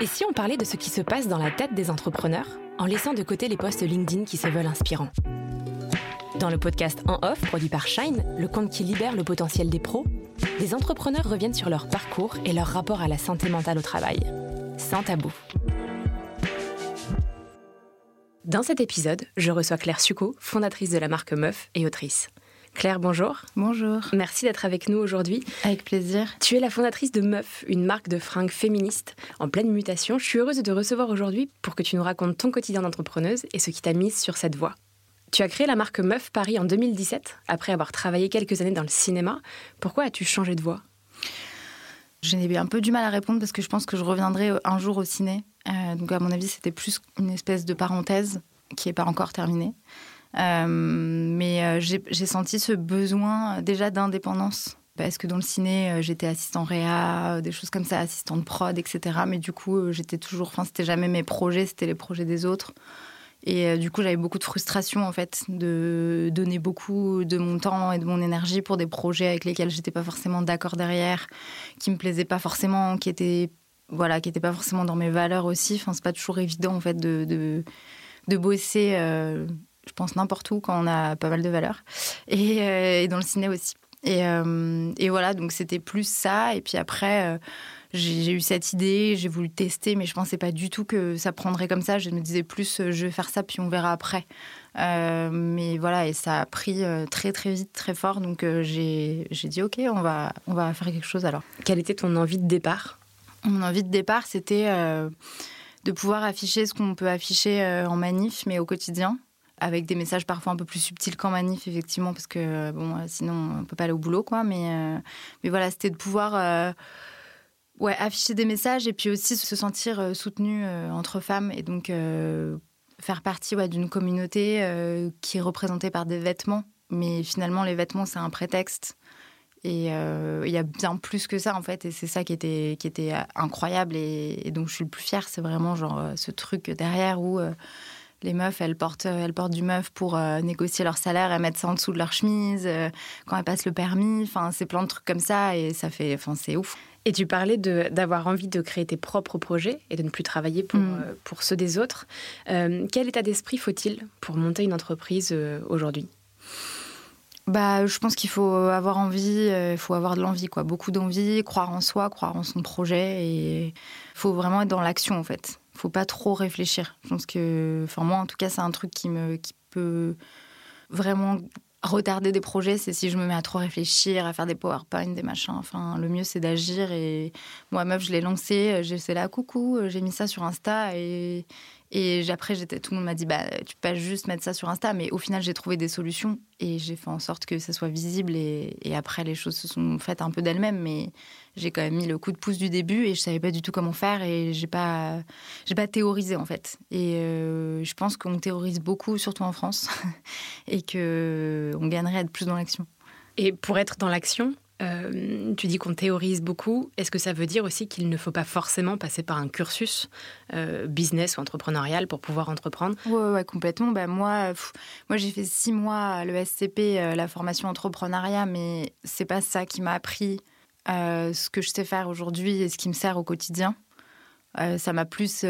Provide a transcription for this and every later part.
Et si on parlait de ce qui se passe dans la tête des entrepreneurs, en laissant de côté les posts LinkedIn qui se veulent inspirants? Dans le podcast En Off, produit par Shine, le compte qui libère le potentiel des pros, les entrepreneurs reviennent sur leur parcours et leur rapport à la santé mentale au travail. Sans tabou. Dans cet épisode, je reçois Claire Succo, fondatrice de la marque Meuf et autrice. Claire, bonjour. Bonjour. Merci d'être avec nous aujourd'hui. Avec plaisir. Tu es la fondatrice de Meuf, une marque de fringues féministes en pleine mutation. Je suis heureuse de te recevoir aujourd'hui pour que tu nous racontes ton quotidien d'entrepreneuse et ce qui t'a mise sur cette voie. Tu as créé la marque Meuf Paris en 2017, après avoir travaillé quelques années dans le cinéma. Pourquoi as-tu changé de voie? J'ai un peu du mal à répondre parce que je pense que je reviendrai un jour au ciné. Euh, donc à mon avis, c'était plus une espèce de parenthèse qui n'est pas encore terminée. Euh, mais euh, j'ai senti ce besoin euh, déjà d'indépendance. Parce que dans le ciné, j'étais assistant réa, des choses comme ça, assistant de prod, etc. Mais du coup, j'étais toujours. Enfin, c'était jamais mes projets, c'était les projets des autres. Et du coup, j'avais beaucoup de frustration, en fait, de donner beaucoup de mon temps et de mon énergie pour des projets avec lesquels j'étais pas forcément d'accord derrière, qui me plaisaient pas forcément, qui étaient, voilà, qui étaient pas forcément dans mes valeurs aussi. Enfin, c'est pas toujours évident, en fait, de, de, de bosser je pense, n'importe où quand on a pas mal de valeurs. Et, euh, dans le ciné aussi. Euh, et, voilà, donc c'était plus ça. Et puis après, euh, j'ai eu cette idée, j'ai voulu tester, mais je pensais pas du tout que ça prendrait comme ça. Je me disais plus, je vais faire ça, puis on verra après. mais voilà, et ça a pris très très vite, très fort. Donc j'ai dit, ok, on va, on va faire quelque chose alors. Quelle était ton envie de départ? Mon envie de départ, c'était de pouvoir afficher ce qu'on peut afficher en manif, mais au quotidien avec des messages parfois un peu plus subtils qu'en manif, effectivement, parce que bon, euh, sinon on peut pas aller au boulot, quoi. Mais, euh, mais voilà, c'était de pouvoir euh, afficher des messages et puis aussi se sentir soutenu entre femmes et donc faire partie ouais, d'une communauté qui est représentée par des vêtements. Mais finalement, les vêtements, c'est un prétexte. Et il y a bien plus que ça, en fait. Et c'est ça qui était, qui était incroyable et, et, donc je suis le plus fière. C'est vraiment genre ce truc derrière où les meufs, elles portent, elles portent du meuf pour euh, négocier leur salaire et mettre ça en dessous de leur chemise euh, quand elles passent le permis. Enfin, c'est plein de trucs comme ça et ça fait, enfin, c'est ouf. Et tu parlais d'avoir envie de créer tes propres projets et de ne plus travailler pour, mm. euh, pour ceux des autres. quel état d'esprit faut-il pour monter une entreprise aujourd'hui? Bah, je pense qu'il faut avoir envie, il faut avoir de l'envie, quoi. Beaucoup d'envie, croire en soi, croire en son projet, et il faut vraiment être dans l'action, en fait faut pas trop réfléchir. Je pense que, enfin moi en tout cas, c'est un truc qui me, qui peut vraiment retarder des projets, c'est si je me mets à trop réfléchir, à faire des PowerPoint, des machins. Enfin, le mieux, c'est d'agir. Et moi, meuf, je l'ai lancé. J'ai fait là, coucou, j'ai mis ça sur Insta. Et, et après, j'étais, tout le monde m'a dit, bah, tu peux pas juste mettre ça sur Insta, mais au final, j'ai trouvé des solutions et j'ai fait en sorte que ça soit visible. Et, après, les choses se sont faites un peu d'elles-mêmes, mais j'ai quand même mis le coup de pouce du début et je savais pas du tout comment faire et j'ai pas, j'ai pas théorisé en fait. Et euh, je pense qu'on théorise beaucoup, surtout en France, et que on gagnerait à être plus dans l'action. Et pour être dans l'action, euh, tu dis qu'on théorise beaucoup. Est-ce que ça veut dire aussi qu'il ne faut pas forcément passer par un cursus euh, business ou entrepreneurial pour pouvoir entreprendre? Oui, ouais, complètement. Bah, moi, moi j'ai fait six mois à l'ESCP, euh, la formation entrepreneuriat, mais c'est pas ça qui m'a appris ce que je sais faire aujourd'hui et ce qui me sert au quotidien. ça m'a plus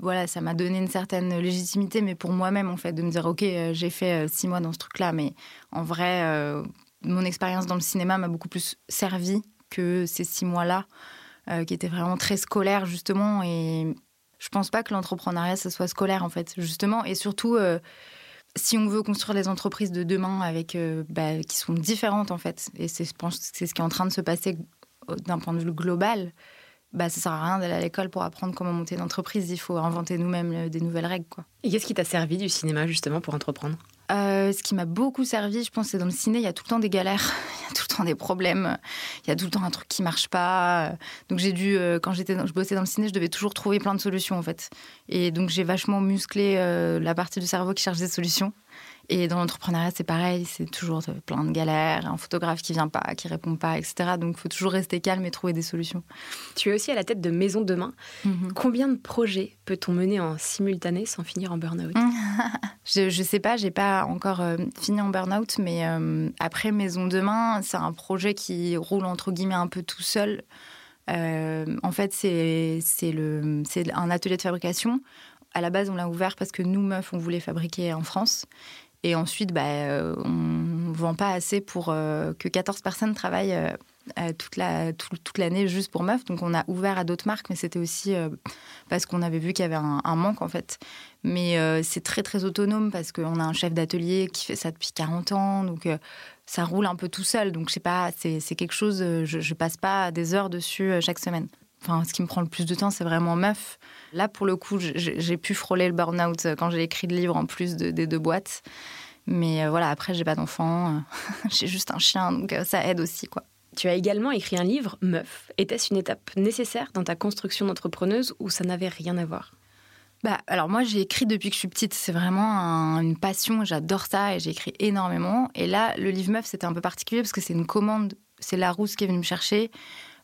voilà, ça m'a donné une certaine légitimité, mais pour moi-même, en fait, de me dire, OK, j'ai fait six mois dans ce truc-là, mais en vrai, mon expérience dans le cinéma m'a beaucoup plus servi que ces six mois-là, euh, qui étaient vraiment très scolaires, justement. Et je pense pas que l'entrepreneuriat, ça soit scolaire, en fait, justement. Et surtout, euh, si on veut construire les entreprises de demain avec, euh, bah, qui sont différentes, en fait, et c'est ce qui est en train de se passer d'un point de vue global, bah, ça sert à rien d'aller à l'école pour apprendre comment monter une entreprise. Il faut inventer nous-mêmes des nouvelles règles. Quoi. Et qu'est-ce qui t'a servi du cinéma, justement, pour entreprendre? Euh, ce qui m'a beaucoup servi, je pense, c'est dans le ciné, il y a tout le temps des galères, il y a tout le temps des problèmes, il y a tout le temps un truc qui marche pas. Donc j'ai dû, euh, quand j'étais, je bossais dans le ciné, je devais toujours trouver plein de solutions en fait. Et donc j'ai vachement musclé euh, la partie du cerveau qui cherche des solutions. Et dans l'entrepreneuriat, c'est pareil, c'est toujours plein de galères, un photographe qui vient pas, qui répond pas, etc. Donc il faut toujours rester calme et trouver des solutions. Tu es aussi à la tête de Maison Demain. Mhm. Combien de projets peut-on mener en simultané sans finir en burn-out? Je, ne sais pas, j'ai pas encore euh, fini en burn-out, mais euh, après Maison Demain, c'est un projet qui roule entre guillemets un peu tout seul. en fait, c'est un atelier de fabrication. À la base, on l'a ouvert parce que nous, meufs, on voulait fabriquer en France. Et ensuite, bah, on ne vend pas assez pour que 14 personnes travaillent toute la toute l'année juste pour meufs. Donc on a ouvert à d'autres marques, mais c'était aussi euh, parce qu'on avait vu qu'il y avait un, manque en fait. Mais euh, c'est très très autonome parce qu'on a un chef d'atelier qui fait ça depuis 40 ans, donc euh, ça roule un peu tout seul. Donc je sais pas, c'est quelque chose. Je, je passe pas des heures dessus chaque semaine. Enfin, ce qui me prend le plus de temps, c'est vraiment meuf. Là, pour le coup, j'ai pu frôler le burn-out quand j'ai écrit le livre en plus des deux boîtes. Mais voilà, après, j'ai pas d'enfant, j'ai juste un chien, donc ça aide aussi, quoi. Tu as également écrit un livre, Meuf. Était-ce une étape nécessaire dans ta construction d'entrepreneuse ou ça n'avait rien à voir? Bah, alors moi j'ai écrit depuis que je suis petite, c'est vraiment une passion, j'adore ça et j'ai écrit énormément. Et là le livre Meuf c'était un peu particulier parce que c'est une commande, c'est Larousse qui est venue me chercher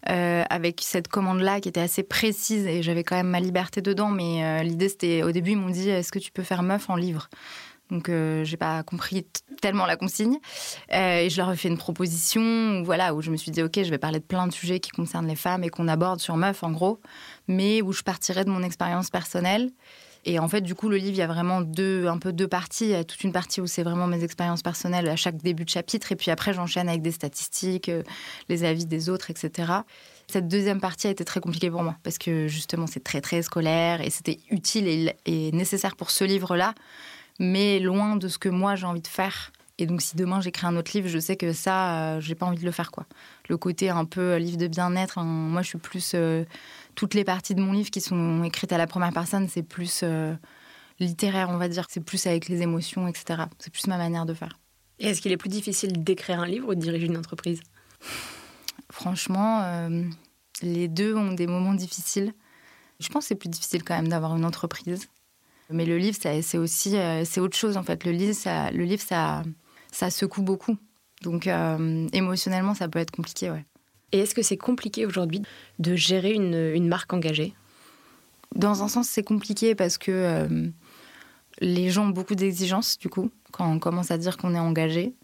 euh, avec cette commande-là qui était assez précise et j'avais quand même ma liberté dedans. Mais euh, l'idée c'était au début ils m'ont dit est-ce que tu peux faire Meuf en livre? Donc, euh, j'ai pas compris tellement la consigne. Et je leur ai fait une proposition où, voilà, où je me suis dit, OK, je vais parler de plein de sujets qui concernent les femmes et qu'on aborde sur Meuf, en gros, mais où je partirais de mon expérience personnelle. Et en fait, du coup, le livre, il y a vraiment deux, un peu deux parties. Il y a toute une partie où c'est vraiment mes expériences personnelles à chaque début de chapitre. Et puis après, j'enchaîne avec des statistiques, euh, les avis des autres, etc. Cette deuxième partie a été très compliquée pour moi parce que justement, c'est très, très scolaire et c'était utile et nécessaire pour ce livre-là mais loin de ce que moi j'ai envie de faire. Et donc, si demain j'écris un autre livre, je sais que ça, euh, j'ai pas envie de le faire, quoi. Le côté un peu livre de bien-être, hein, moi, je suis plus euh, toutes les parties de mon livre qui sont écrites à la première personne, c'est plus littéraire, on va dire. C'est plus avec les émotions, etc. C'est plus ma manière de faire. Et est-ce qu'il est plus difficile d'écrire un livre ou de diriger une entreprise? Franchement, les deux ont des moments difficiles. Je pense que c'est plus difficile quand même d'avoir une entreprise mais le livre, c'est aussi euh, c'est autre chose en fait. Le livre, ça, le livre, ça, ça secoue beaucoup. Donc euh, émotionnellement, ça peut être compliqué, ouais. Et est-ce que c'est compliqué aujourd'hui de gérer une, une, marque engagée? Dans un sens, c'est compliqué parce que euh, les gens ont beaucoup d'exigences, du coup, quand on commence à dire qu'on est engagé.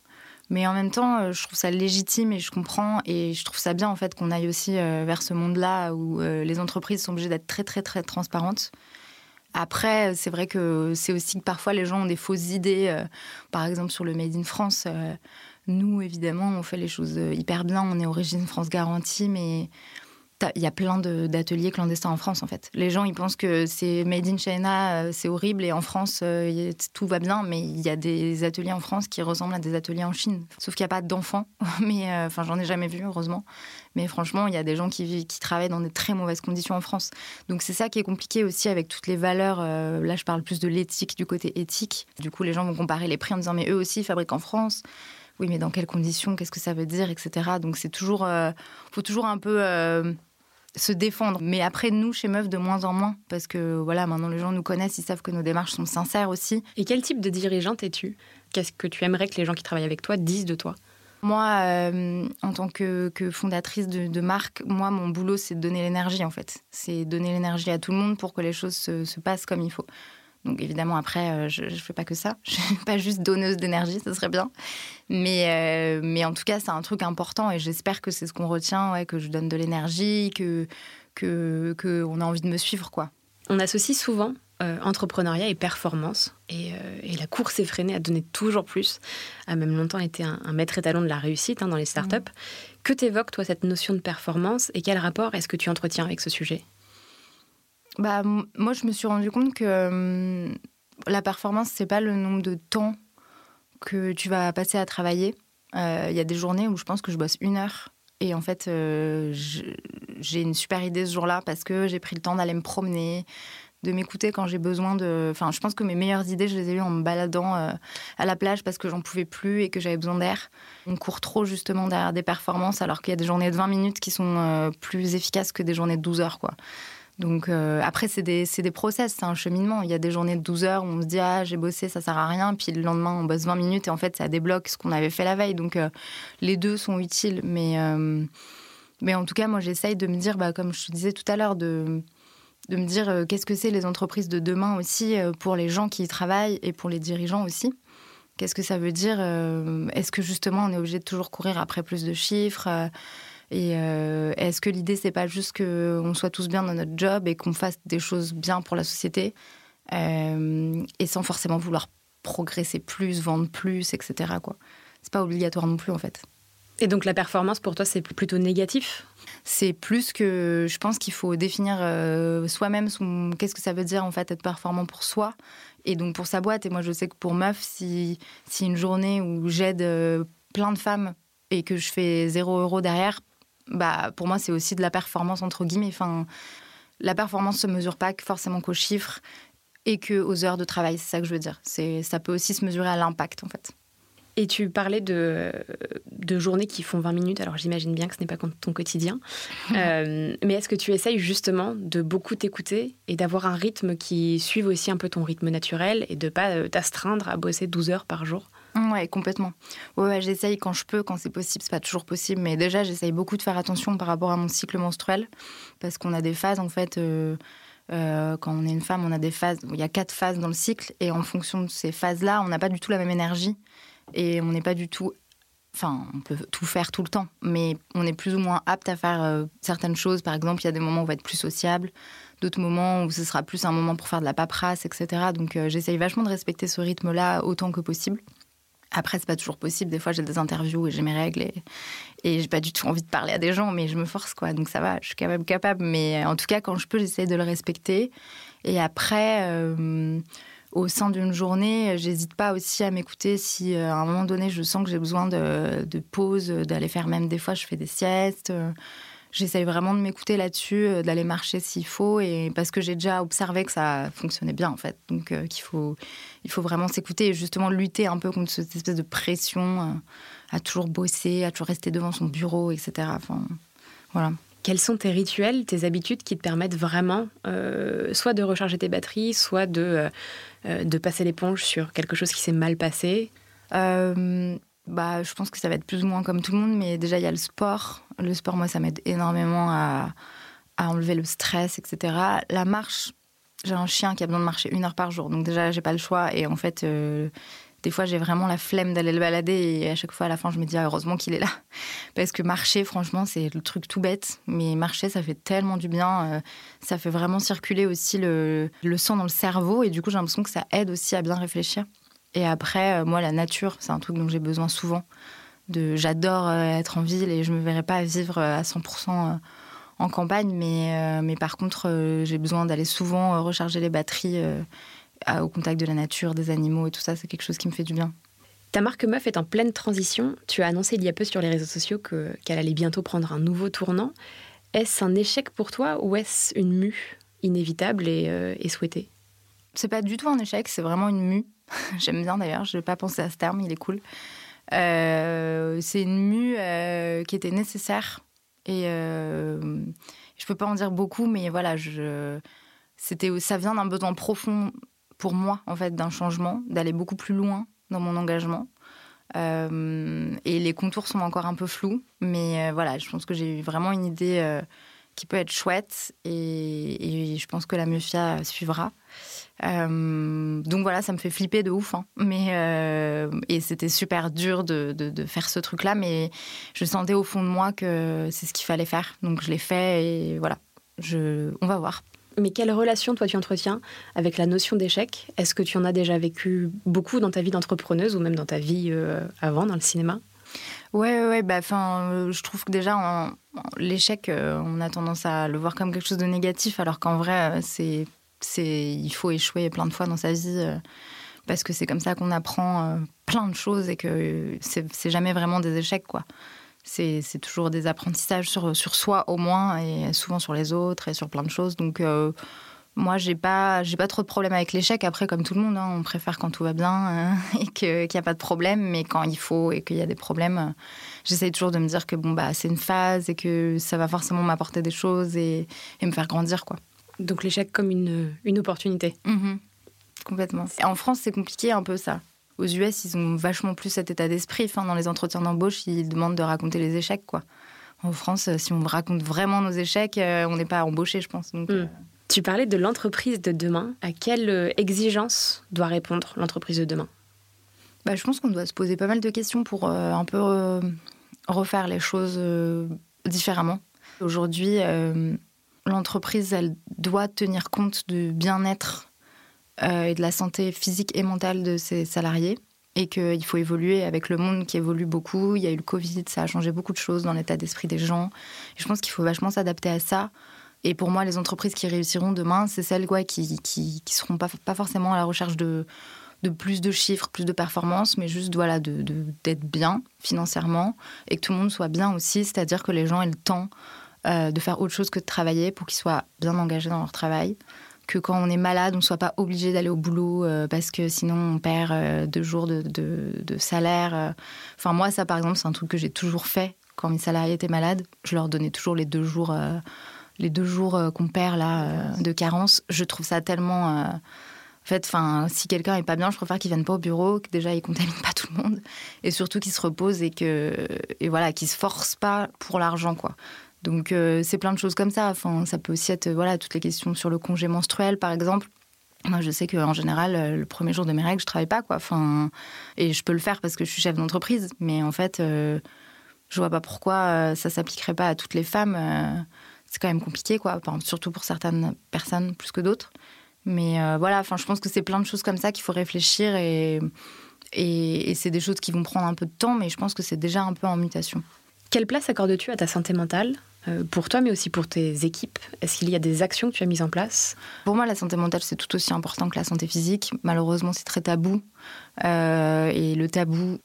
Mais en même temps, je trouve ça légitime et je comprends et je trouve ça bien en fait qu'on aille aussi vers ce monde-là où les entreprises sont obligées d'être très très très transparentes. Après, c'est vrai que c'est aussi que parfois les gens ont des fausses idées, euh, par exemple sur le Made in France. Nous, évidemment, on fait les choses euh, hyper bien, on est origine France garantie, mais il y a plein d'ateliers clandestins en France, en fait. Les gens, ils pensent que c'est made in China, euh, c'est horrible, et en France, euh, tout va bien, mais il y a des ateliers en France qui ressemblent à des ateliers en Chine. Sauf qu'il n'y a pas d'enfants, mais enfin, j'en ai jamais vu, heureusement. Mais franchement, il y a des gens qui, qui travaillent dans des très mauvaises conditions en France. Donc c'est ça qui est compliqué aussi avec toutes les valeurs. là, je parle plus de l'éthique, du côté éthique. Du coup, les gens vont comparer les prix en disant, mais eux aussi fabriquent en France oui, mais dans quelles conditions, qu'est-ce que ça veut dire, etc. Donc c'est toujours, faut toujours un peu se défendre. Mais après, nous, chez Meuf, de moins en moins. Parce que voilà, maintenant, les gens nous connaissent, ils savent que nos démarches sont sincères aussi. Et quel type de dirigeante es-tu? Qu'est-ce que tu aimerais que les gens qui travaillent avec toi disent de toi? Moi, euh, en tant que, fondatrice de, marque, moi, mon boulot, c'est de donner l'énergie, en fait. C'est donner l'énergie à tout le monde pour que les choses se passent comme il faut. Donc évidemment, après, euh, je ne fais pas que ça. Je suis pas juste donneuse d'énergie, ce serait bien. Mais, euh, mais en tout cas, c'est un truc important et j'espère que c'est ce qu'on retient, ouais, que je donne de l'énergie, que qu'on que a envie de me suivre. quoi. On associe souvent euh, entrepreneuriat et performance. Et, la course effrénée a donné toujours plus, a même longtemps été un, maître étalon de la réussite hein, dans les startups. Mmh. Que t'évoque, toi, cette notion de performance et quel rapport est-ce que tu entretiens avec ce sujet? Bah, moi, je me suis rendu compte que euh, la performance, c'est pas le nombre de temps que tu vas passer à travailler. Il euh, y a des journées où je pense que je bosse une heure. Et en fait, euh, j'ai une super idée ce jour-là parce que j'ai pris le temps d'aller me promener, de m'écouter quand j'ai besoin de. Enfin, je pense que mes meilleures idées, je les ai eues en me baladant à la plage parce que j'en pouvais plus et que j'avais besoin d'air. On court trop justement derrière des performances alors qu'il y a des journées de 20 minutes qui sont plus efficaces que des journées de 12 heures, quoi. Donc euh, après, c'est des, des process, c'est un cheminement. Il y a des journées de 12 heures où on se dit Ah, j'ai bossé, ça sert à rien. Puis le lendemain, on bosse 20 minutes et en fait, ça débloque ce qu'on avait fait la veille. Donc euh, les deux sont utiles. Mais, euh, mais en tout cas, moi, j'essaye de me dire, bah, comme je te disais tout à l'heure, de, de me dire qu'est-ce que c'est les entreprises de demain aussi pour les gens qui y travaillent et pour les dirigeants aussi. Qu'est-ce que ça veut dire Est-ce que justement, on est obligé de toujours courir après plus de chiffres Et est-ce que l'idée, c'est pas juste qu'on soit tous bien dans notre job et qu'on fasse des choses bien pour la société et sans forcément vouloir progresser plus, vendre plus, etc. Quoi? C'est pas obligatoire non plus, en fait. Et donc la performance pour toi, c'est plutôt négatif? C'est plus que je pense qu'il faut définir euh, soi-même son... qu'est-ce que ça veut dire en fait être performant pour soi et donc pour sa boîte. Et moi je sais que pour meuf, si, si une journée où j'aide euh, plein de femmes et que je fais zéro euro derrière, bah pour moi c'est aussi de la performance entre guillemets. Enfin, la performance se mesure pas forcément qu'aux chiffres et que aux heures de travail. C'est ça que je veux dire. C'est ça peut aussi se mesurer à l'impact en fait. Et tu parlais de, de journées qui font 20 minutes, alors j'imagine bien que ce n'est pas ton quotidien. Euh, mais est-ce que tu essayes justement de beaucoup t'écouter et d'avoir un rythme qui suive aussi un peu ton rythme naturel et de pas euh, t'astreindre à bosser 12 heures par jour? Ouais, complètement. Ouais, j'essaye quand je peux, quand c'est possible. C'est pas toujours possible, mais déjà, j'essaye beaucoup de faire attention par rapport à mon cycle menstruel parce qu'on a des phases en fait. Euh, quand on est une femme, on a des phases. Il y a quatre phases dans le cycle, et en fonction de ces phases-là, on n'a pas du tout la même énergie et on n'est pas du tout enfin, on peut tout faire tout le temps, mais on est plus ou moins apte à faire euh, certaines choses. Par exemple, il y a des moments où on va être plus sociable, d'autres moments où ce sera plus un moment pour faire de la paperasse, etc. Donc, euh, j'essaye vachement de respecter ce rythme-là autant que possible. Après, c'est pas toujours possible. Des fois, j'ai des interviews et j'ai mes règles et, et j'ai pas du tout envie de parler à des gens, mais je me force, quoi. Donc, ça va, je suis quand même capable. Mais en tout cas, quand je peux, j'essaye de le respecter. Et après, euh, au sein d'une journée, j'hésite pas aussi à m'écouter si euh, à un moment donné je sens que j'ai besoin de, pause, d'aller faire même des fois je fais des siestes. J'essaye vraiment de m'écouter là-dessus, euh, d'aller marcher s'il faut, et parce que j'ai déjà observé que ça fonctionnait bien en fait. Donc euh, qu'il faut, il faut vraiment s'écouter et justement lutter un peu contre cette espèce de pression à toujours bosser, à toujours rester devant son bureau, etc. Enfin, voilà. Quels sont tes rituels, tes habitudes qui te permettent vraiment euh, soit de recharger tes batteries, soit de, euh, euh, de passer l'éponge sur quelque chose qui s'est mal passé? Bah, Je pense que ça va être plus ou moins comme tout le monde, mais déjà il y a le sport. Le sport, moi, ça m'aide énormément à, enlever le stress, etc. La marche, j'ai un chien qui a besoin de marcher une heure par jour, donc déjà j'ai pas le choix. Et en fait, des fois, j'ai vraiment la flemme d'aller le balader et à chaque fois, à la fin, je me dis ah, heureusement qu'il est là. Parce que marcher, franchement, c'est le truc tout bête. Mais marcher, ça fait tellement du bien. Euh, ça fait vraiment circuler aussi le, sang dans le cerveau et du coup, j'ai l'impression que ça aide aussi à bien réfléchir. Et après, euh, moi, la nature, c'est un truc dont j'ai besoin souvent. De, j'adore euh, être en ville et je me verrais pas vivre à 100% en campagne, mais, mais par contre, j'ai besoin d'aller souvent recharger les batteries au contact de la nature, des animaux et tout ça, c'est quelque chose qui me fait du bien. Ta marque Meuf est en pleine transition. Tu as annoncé il y a peu sur les réseaux sociaux qu'elle allait bientôt prendre un nouveau tournant. Est-ce un échec pour toi ou est-ce une mue inévitable et, euh, et souhaitée? C'est pas du tout un échec, c'est vraiment une mue. J'aime bien d'ailleurs, je n'ai pas pensé à ce terme, il est cool. Euh, c'est une mue euh, qui était nécessaire et je peux pas en dire beaucoup, mais voilà, ça vient d'un besoin profond pour moi, en fait, d'un changement, d'aller beaucoup plus loin dans mon engagement. Euh, et les contours sont encore un peu flous, mais euh, voilà, je pense que j'ai eu vraiment une idée euh, qui peut être chouette et, je pense que la Mufia suivra. donc voilà, ça me fait flipper de ouf, hein. mais et c'était super dur de, de, faire ce truc-là, mais je sentais au fond de moi que c'est ce qu'il fallait faire, donc je l'ai fait et voilà, je, on va voir. Mais quelle relation toi tu entretiens avec la notion d'échec? Est-ce que tu en as déjà vécu beaucoup dans ta vie d'entrepreneuse ou même dans ta vie euh, avant dans le cinéma? Ouais, ouais, bah, euh, je trouve que déjà l'échec, euh, on a tendance à le voir comme quelque chose de négatif, alors qu'en vrai, c'est, c'est, il faut échouer plein de fois dans sa vie parce que c'est comme ça qu'on apprend plein de choses et que c'est, c'est jamais vraiment des échecs, quoi c'est toujours des apprentissages sur, sur soi au moins et souvent sur les autres et sur plein de choses. Donc euh, moi, j'ai pas, j'ai pas trop de problème avec l'échec. Après, comme tout le monde, hein, on préfère quand tout va bien euh, et qu'il n'y a pas de problème. Mais quand il faut et qu'il y a des problèmes, euh, j'essaye toujours de me dire que bon bah c'est une phase et que ça va forcément m'apporter des choses et, me faire grandir quoi. Donc l'échec comme une, une opportunité. Mm-hmm. Complètement. en France, c'est compliqué un peu ça. Aux US, ils ont vachement plus cet état d'esprit. Enfin, dans les entretiens d'embauche, ils demandent de raconter les échecs, quoi. En France, si on raconte vraiment nos échecs, euh, on n'est pas embauché, je pense. Donc, euh, Tu parlais de l'entreprise de demain. À quelle euh, exigence doit répondre l'entreprise de demain? Bah, Je pense qu'on doit se poser pas mal de questions pour un peu refaire les choses différemment. Aujourd'hui, l'entreprise, elle doit tenir compte du bien-être et de la santé physique et mentale de ses salariés et qu'il faut évoluer avec le monde qui évolue beaucoup. Il y a eu le Covid, ça a changé beaucoup de choses dans l'état d'esprit des gens. je pense qu'il faut vachement s'adapter à ça. Et pour moi, les entreprises qui réussiront demain, c'est celles qui, qui seront pas, forcément à la recherche de, de plus de chiffres, plus de performances, mais juste voilà, d'être de, bien financièrement et que tout le monde soit bien aussi, c'est-à-dire que les gens aient le temps euh, de faire autre chose que de travailler pour qu'ils soient bien engagés dans leur travail que quand on est malade, on ne soit pas obligé d'aller au boulot euh, parce que sinon on perd euh, deux jours de, salaire. Euh. Enfin, moi, ça, par exemple, c'est un truc que j'ai toujours fait quand mes salariés étaient malades. Je leur donnais toujours les deux jours, les deux jours qu'on perd là de carence. Je trouve ça tellement. En fait, si quelqu'un est pas bien, je préfère qu'il vienne pas au bureau, que déjà il contamine pas tout le monde, et surtout qu'il se repose et que et voilà, qu'il se force pas pour l'argent, quoi. Donc euh, c'est plein de choses comme ça. Enfin, ça peut aussi être voilà toutes les questions sur le congé menstruel, par exemple. Moi, je sais qu'en général, euh, le premier jour de mes règles, je travaille pas, quoi. Enfin, et je peux le faire parce que je suis chef d'entreprise. Mais en fait, euh, je vois pas pourquoi ça s'appliquerait pas à toutes les femmes. C'est quand même compliqué, quoi. surtout pour certaines personnes plus que d'autres. Mais voilà, enfin, je pense que c'est plein de choses comme ça qu'il faut réfléchir et, et c'est des choses qui vont prendre un peu de temps, mais je pense que c'est déjà un peu en mutation. Quelle place accordes-tu à ta santé mentale euh, pour toi, mais aussi pour tes équipes? Est-ce qu'il y a des actions que tu as mises en place? Pour moi, la santé mentale, c'est tout aussi important que la santé physique. Malheureusement, c'est très tabou. Euh, et le tabou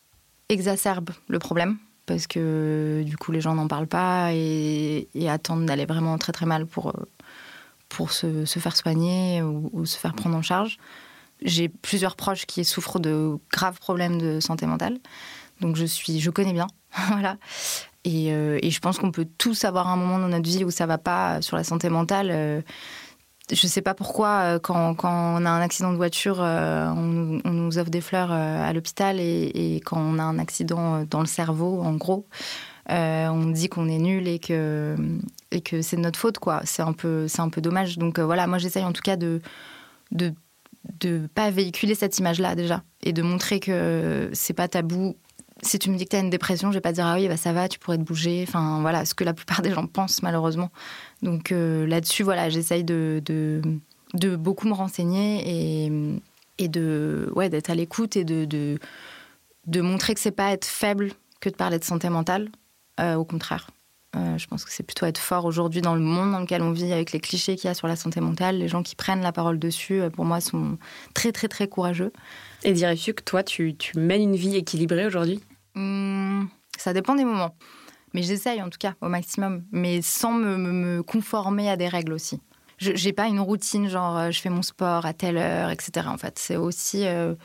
exacerbe le problème parce que du coup, les gens n'en parlent pas et, attendent d'aller vraiment très très mal pour, pour se, faire soigner ou, se faire prendre en charge. J'ai plusieurs proches qui souffrent de graves problèmes de santé mentale. Donc je suis, je connais bien, voilà. Euh, et, je pense qu'on peut tous avoir un moment dans notre vie où ça va pas sur la santé mentale. Euh, je sais pas pourquoi, euh, quand, on a un accident de voiture, on, nous offre des fleurs à l'hôpital et, quand on a un accident dans le cerveau, en gros, on dit qu'on est nul et que, c'est de notre faute, quoi. C'est un peu, dommage. Donc voilà, moi j'essaye en tout cas de, de pas véhiculer cette image-là déjà et de montrer que c'est pas tabou si tu me dis que tu as une dépression, je vais pas dire ah oui, bah ça va, tu pourrais te bouger. Enfin voilà, ce que la plupart des gens pensent malheureusement. Donc euh, là-dessus, voilà, j'essaye de, de, beaucoup me renseigner et, et de ouais d'être à l'écoute et de, de, de montrer que c'est pas être faible que de parler de santé mentale. Euh, au contraire, euh, je pense que c'est plutôt être fort aujourd'hui dans le monde dans lequel on vit avec les clichés qu'il y a sur la santé mentale. Les gens qui prennent la parole dessus, pour moi, sont très très très courageux. Et dirais-tu que toi, tu, tu mènes une vie équilibrée aujourd'hui? Hmm, ça dépend des moments. Mais j'essaye en tout cas au maximum, mais sans me, conformer à des règles aussi. Je n'ai pas une routine genre euh, je fais mon sport à telle heure, etc. En fait, c'est aussi euh,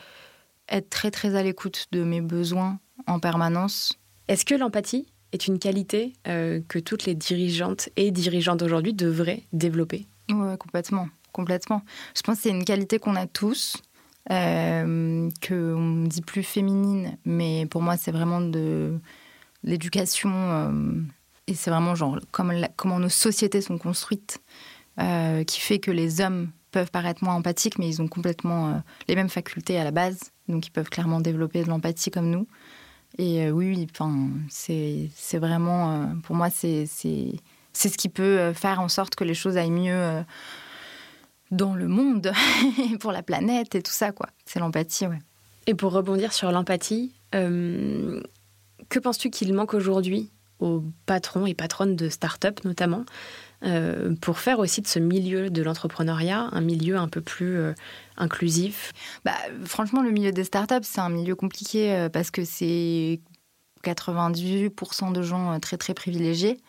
être très très à l'écoute de mes besoins en permanence. Est-ce que l'empathie est une qualité euh, que toutes les dirigeantes et dirigeants d'aujourd'hui devraient développer? Oui, complètement, complètement. Je pense que c'est une qualité qu'on a tous euh, qu'on dit plus féminine, mais pour moi, c'est vraiment de l'éducation. Euh, et c'est vraiment genre comme comment nos sociétés sont construites, euh, qui fait que les hommes peuvent paraître moins empathiques, mais ils ont complètement euh, les mêmes facultés à la base, donc ils peuvent clairement développer de l'empathie comme nous. Et oui, enfin, c'est vraiment, pour moi, c'est ce qui peut faire en sorte que les choses aillent mieux dans le monde, pour la planète et tout ça, quoi. C'est l'empathie, ouais. Et pour rebondir sur l'empathie, euh, que penses-tu qu'il manque aujourd'hui aux patrons et patronnes de start-up notamment euh, pour faire aussi de ce milieu de l'entrepreneuriat un milieu un peu plus euh, inclusif? Bah, Franchement, le milieu des start-up, c'est un milieu compliqué parce que c'est 98% de gens très très privilégiés.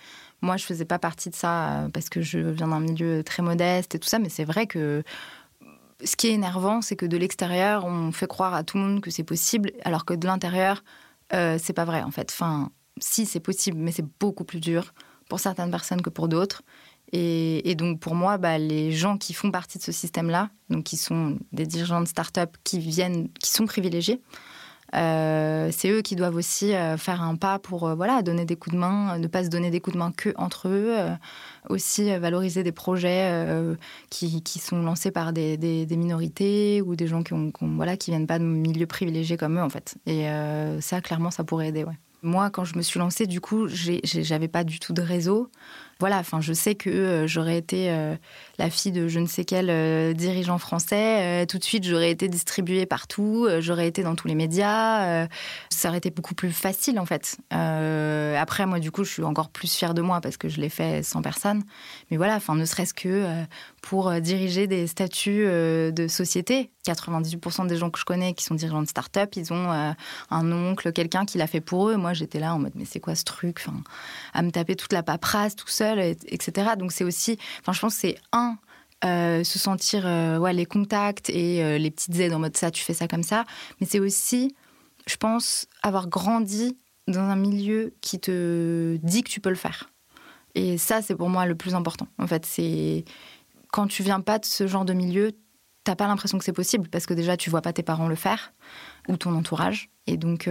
Moi, je faisais pas partie de ça euh, parce que je viens d'un milieu très modeste et tout ça, mais c'est vrai que ce qui est énervant, c'est que de l'extérieur, on fait croire à tout le monde que c'est possible, alors que de l'intérieur, euh, c'est pas vrai en fait. Enfin, si c'est possible, mais c'est beaucoup plus dur pour certaines personnes que pour d'autres. Et, donc pour moi, bah, les gens qui font partie de ce système-là, donc qui sont des dirigeants de start-up qui viennent, qui sont privilégiés, euh, c'est eux qui doivent aussi euh, faire un pas pour euh, voilà donner des coups de main, ne pas se donner des coups de main que entre eux, aussi valoriser des projets qui, qui, sont lancés par des, des, minorités ou des gens qui ont, voilà qui viennent pas de milieux privilégiés comme eux en fait. Et ça clairement ça pourrait aider ouais. Moi, quand je me suis lancée, du coup, j'avais pas du tout de réseau voilà, enfin, je sais que euh, j'aurais été euh, la fille de je ne sais quel euh, dirigeant français. tout de suite, j'aurais été distribuée partout. j'aurais été dans tous les médias. ça aurait été beaucoup plus facile, en fait. après, moi, du coup, je suis encore plus fière de moi parce que je l'ai fait sans personne. Mais voilà, enfin, ne serait-ce que pour diriger des statuts de société. 98% des gens que je connais qui sont dirigeants de start-up, ils ont un oncle, quelqu'un qui l'a fait pour eux. Moi, j'étais là en mode, mais c'est quoi ce truc? Enfin, À me taper toute la paperasse tout seul etc. Donc c'est aussi, enfin je pense que c'est un, euh, se sentir euh, ouais, les contacts et euh, les petites aides en mode ça, tu fais ça comme ça. Mais c'est aussi, je pense, avoir grandi dans un milieu qui te dit que tu peux le faire. Et ça, c'est pour moi le plus important. En fait, c'est quand tu viens pas de ce genre de milieu, t'as pas l'impression que c'est possible parce que déjà, tu vois pas tes parents le faire ou ton entourage. Et donc,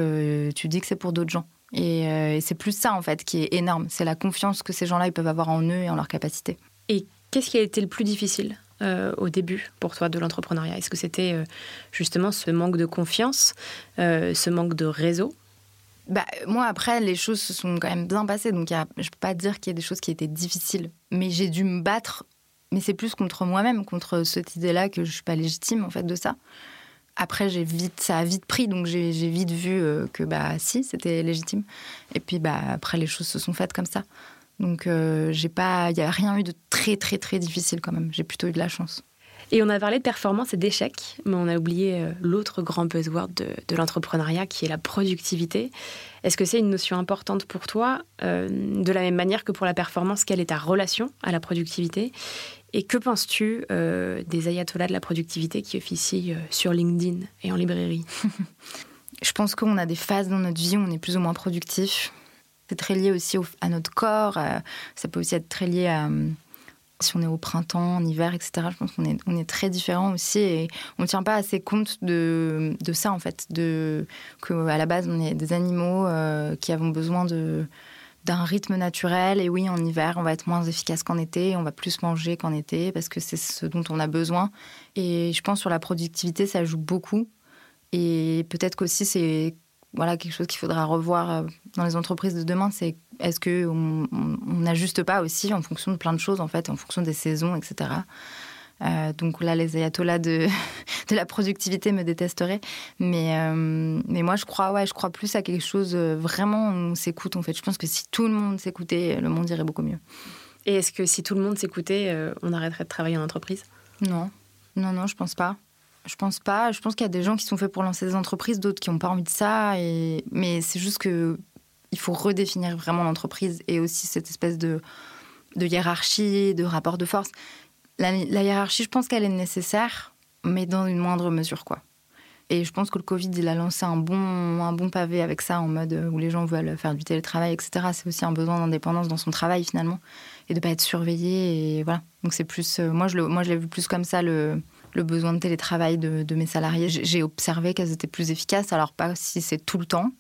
tu dis que c'est pour d'autres gens. Euh, et, c'est plus ça, en fait, qui est énorme. C'est la confiance que ces gens-là ils peuvent avoir en eux et en leur capacité. Et qu'est-ce qui a été le plus difficile euh, au début pour toi de l'entrepreneuriat? Est-ce que c'était euh, justement ce manque de confiance, ce manque de réseau? Bah, moi, après, les choses se sont quand même bien passées. Donc, je ne peux pas dire qu'il y a des choses qui étaient difficiles. Mais j'ai dû me battre. Mais c'est plus contre moi-même, contre cette idée-là que je ne suis pas légitime, en fait, de ça. Après, j'ai vite, ça a vite pris, donc j'ai vite vu euh, que bah si, c'était légitime. Et puis bah après, les choses se sont faites comme ça. Donc euh, j'ai pas, il n'y a rien eu de très très très difficile quand même. J'ai plutôt eu de la chance. Et on a parlé de performance et d'échec, mais on a oublié euh, l'autre grand buzzword de, de l'entrepreneuriat qui est la productivité. Est-ce que c'est une notion importante pour toi, de la même manière que pour la performance, quelle est ta relation à la productivité? Et que penses-tu euh, des ayatollahs de la productivité qui officient euh, sur LinkedIn et en librairie Je pense qu'on a des phases dans notre vie où on est plus ou moins productif. C'est très lié aussi à notre corps. Euh, ça peut aussi être très lié à si on est au printemps, en hiver, etc. Je pense qu'on est, très différents aussi et on ne tient pas assez compte de, ça en fait, de qu'à la base on est des animaux qui avons besoin de d'un rythme naturel. Et oui, en hiver, on va être moins efficace qu'en été, on va plus manger qu'en été parce que c'est ce dont on a besoin. Et je pense sur la productivité, ça joue beaucoup. Et peut-être qu'aussi c'est voilà quelque chose qu'il faudra revoir euh, dans les entreprises de demain. C'est est-ce que on n'ajuste pas aussi en fonction de plein de choses en fait, en fonction des saisons, etc. Euh, donc là, les ayatollahs de, de la productivité me détesteraient. Mais, euh, mais moi, je crois, ouais, je crois plus à quelque chose euh, vraiment on s'écoute. En fait, je pense que si tout le monde s'écoutait, le monde irait beaucoup mieux. Et est-ce que si tout le monde s'écoutait, on arrêterait de travailler en entreprise? Non, non, non, je pense pas. Je pense pas. Je pense qu'il y a des gens qui sont faits pour lancer des entreprises, d'autres qui n'ont pas envie de ça. Et... Mais c'est juste que il faut redéfinir vraiment l'entreprise et aussi cette espèce de, de hiérarchie, de rapport de force la, hiérarchie, je pense qu'elle est nécessaire, mais dans une moindre mesure, quoi. Et je pense que le Covid, il a lancé un bon, un bon pavé avec ça, en mode où les gens veulent faire du télétravail, etc. C'est aussi un besoin d'indépendance dans son travail, finalement, et de pas être surveillé. Et voilà. Donc c'est plus, euh, moi, je le, moi, je l'ai vu plus comme ça, le, le besoin de télétravail de, de mes salariés. J'ai observé qu'elles étaient plus efficaces. Alors pas si c'est tout le temps,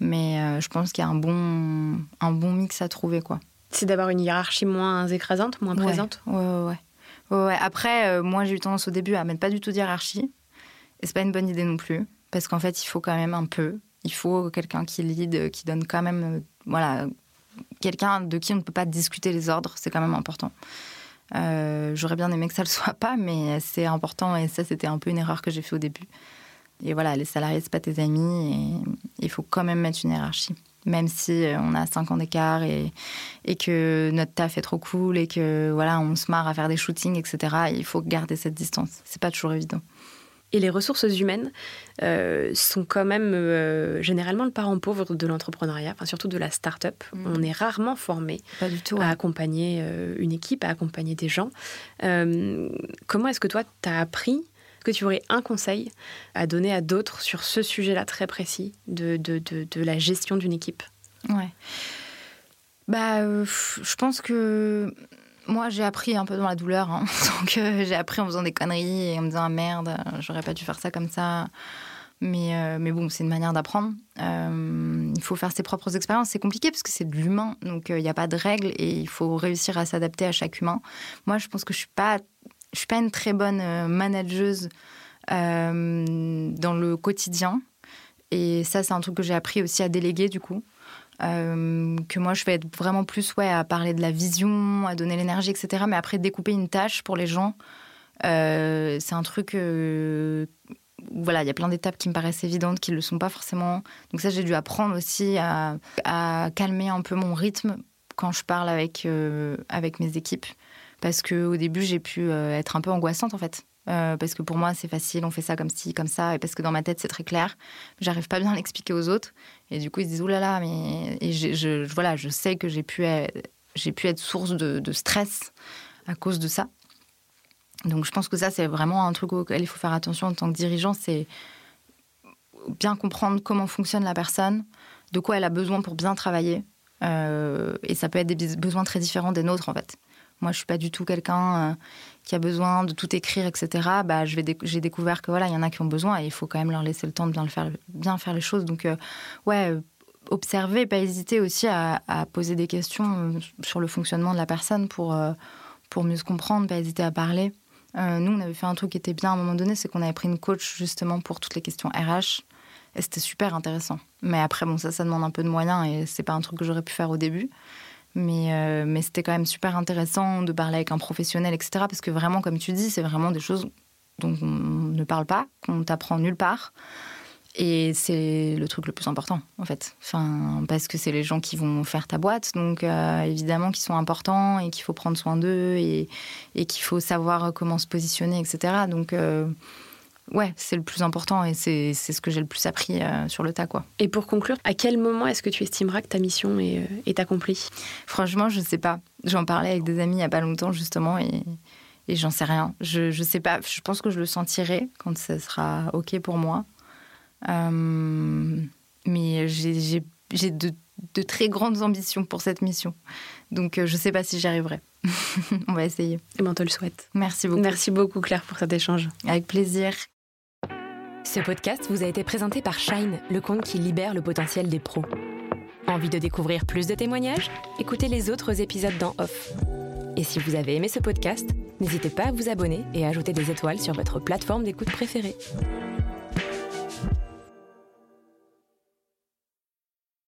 mais euh, je pense qu'il y a un bon, un bon mix à trouver, quoi. C'est d'avoir une hiérarchie moins écrasante, moins présente. Ouais, ouais, ouais. Après, euh, moi, j'ai eu tendance au début à mettre pas du tout d'hierarchie. Et c'est pas une bonne idée non plus. Parce qu'en fait, il faut quand même un peu. Il faut quelqu'un qui lead, qui donne quand même. Euh, voilà. Quelqu'un de qui on ne peut pas discuter les ordres, c'est quand même important. Euh, j'aurais bien aimé que ça le soit pas, mais c'est important et ça, c'était un peu une erreur que j'ai fait au début. Et voilà, les salariés, c'est pas tes amis et il faut quand même mettre une hiérarchie même si euh, on a 5 ans d'écart et, et que notre taf est trop cool et que voilà, on se marre à faire des shootings, etc. Il faut garder cette distance. C'est pas toujours évident. Et les ressources humaines euh, sont quand même euh, généralement le parent pauvre de l'entrepreneuriat, enfin surtout de la start-up. Mm. On est rarement formé Pas du tout, à accompagner une équipe, à accompagner des gens. comment est-ce que toi, tu as appris tu aurais un conseil à donner à d'autres sur ce sujet-là très précis de, de, de, la gestion d'une équipe Ouais. Bah, euh, je pense que moi, j'ai appris un peu dans la douleur. Hein. Donc, euh, j'ai appris en faisant des conneries et en me disant ah, merde, j'aurais pas dû faire ça comme ça. Mais, euh, mais bon, c'est une manière d'apprendre. il faut faire ses propres expériences. C'est compliqué parce que c'est de l'humain. Donc, il n'y a pas de règles et il faut réussir à s'adapter à chaque humain. Moi, je pense que je suis pas je suis pas une très bonne euh, manageuse euh, dans le quotidien. Et ça, c'est un truc que j'ai appris aussi à déléguer, du coup. que moi, je vais être vraiment plus ouais, à parler de la vision, à donner l'énergie, etc. Mais après, découper une tâche pour les gens, c'est un truc voilà, il y a plein d'étapes qui me paraissent évidentes, qui ne le sont pas forcément. Donc ça, j'ai dû apprendre aussi à, calmer un peu mon rythme quand je parle avec, euh, avec mes équipes. Parce qu'au début, j'ai pu euh, être un peu angoissante, en fait. Euh, parce que pour moi, c'est facile, on fait ça comme ci, comme ça, et parce que dans ma tête, c'est très clair. J'arrive pas bien à l'expliquer aux autres. Et du coup, ils se disent, oulala, mais. Et je, voilà, je sais que j'ai pu, j'ai pu être source de, de stress à cause de ça. Donc je pense que ça, c'est vraiment un truc auquel il faut faire attention en tant que dirigeant, c'est bien comprendre comment fonctionne la personne, de quoi elle a besoin pour bien travailler. Euh, et ça peut être des besoins très différents des nôtres, en fait. Moi, je suis pas du tout quelqu'un euh, qui a besoin de tout écrire, etc. Bah, j'ai découvert que voilà, il y en a qui ont besoin et il faut quand même leur laisser le temps de bien, faire, les choses. Donc, euh, ouais, observer, pas hésiter aussi à, poser des questions sur le fonctionnement de la personne pour, pour mieux se comprendre, pas hésiter à parler. Euh, nous, on avait fait un truc qui était bien à un moment donné, c'est qu'on avait pris une coach justement pour toutes les questions RH. Et c'était super intéressant. Mais après, bon, ça, ça demande un peu de moyens et c'est pas un truc que j'aurais pu faire au début. Mais, euh, mais c'était quand même super intéressant de parler avec un professionnel, etc. Parce que vraiment, comme tu dis, c'est vraiment des choses dont on ne parle pas, qu'on t'apprend nulle part. Et c'est le truc le plus important, en fait. Enfin, parce que c'est les gens qui vont faire ta boîte, donc euh, évidemment qu'ils sont importants et qu'il faut prendre soin d'eux et, et qu'il faut savoir comment se positionner, etc. Donc, euh, ouais, c'est le plus important et c'est ce que j'ai le plus appris euh, sur le tas, quoi. Et pour conclure, à quel moment est-ce que tu estimeras que ta mission est, est accomplie? Franchement, je sais pas. J'en parlais avec des amis il y a pas longtemps, justement, et, et j'en sais rien. Je, je sais pas. Je pense que je le sentirai quand ce sera OK pour moi. Euh, mais j'ai de, de, très grandes ambitions pour cette mission. Donc, euh, je ne sais pas si j'y arriverai. on va essayer. Et eh ben, on te le souhaite. Merci beaucoup. Merci beaucoup, Claire, pour cet échange. Avec plaisir. Ce podcast vous a été présenté par Shine, le compte qui libère le potentiel des pros. Envie de découvrir plus de témoignages? Écoutez les autres épisodes dans Off. Et si vous avez aimé ce podcast, n'hésitez pas à vous abonner et à ajouter des étoiles sur votre plateforme d'écoute préférée.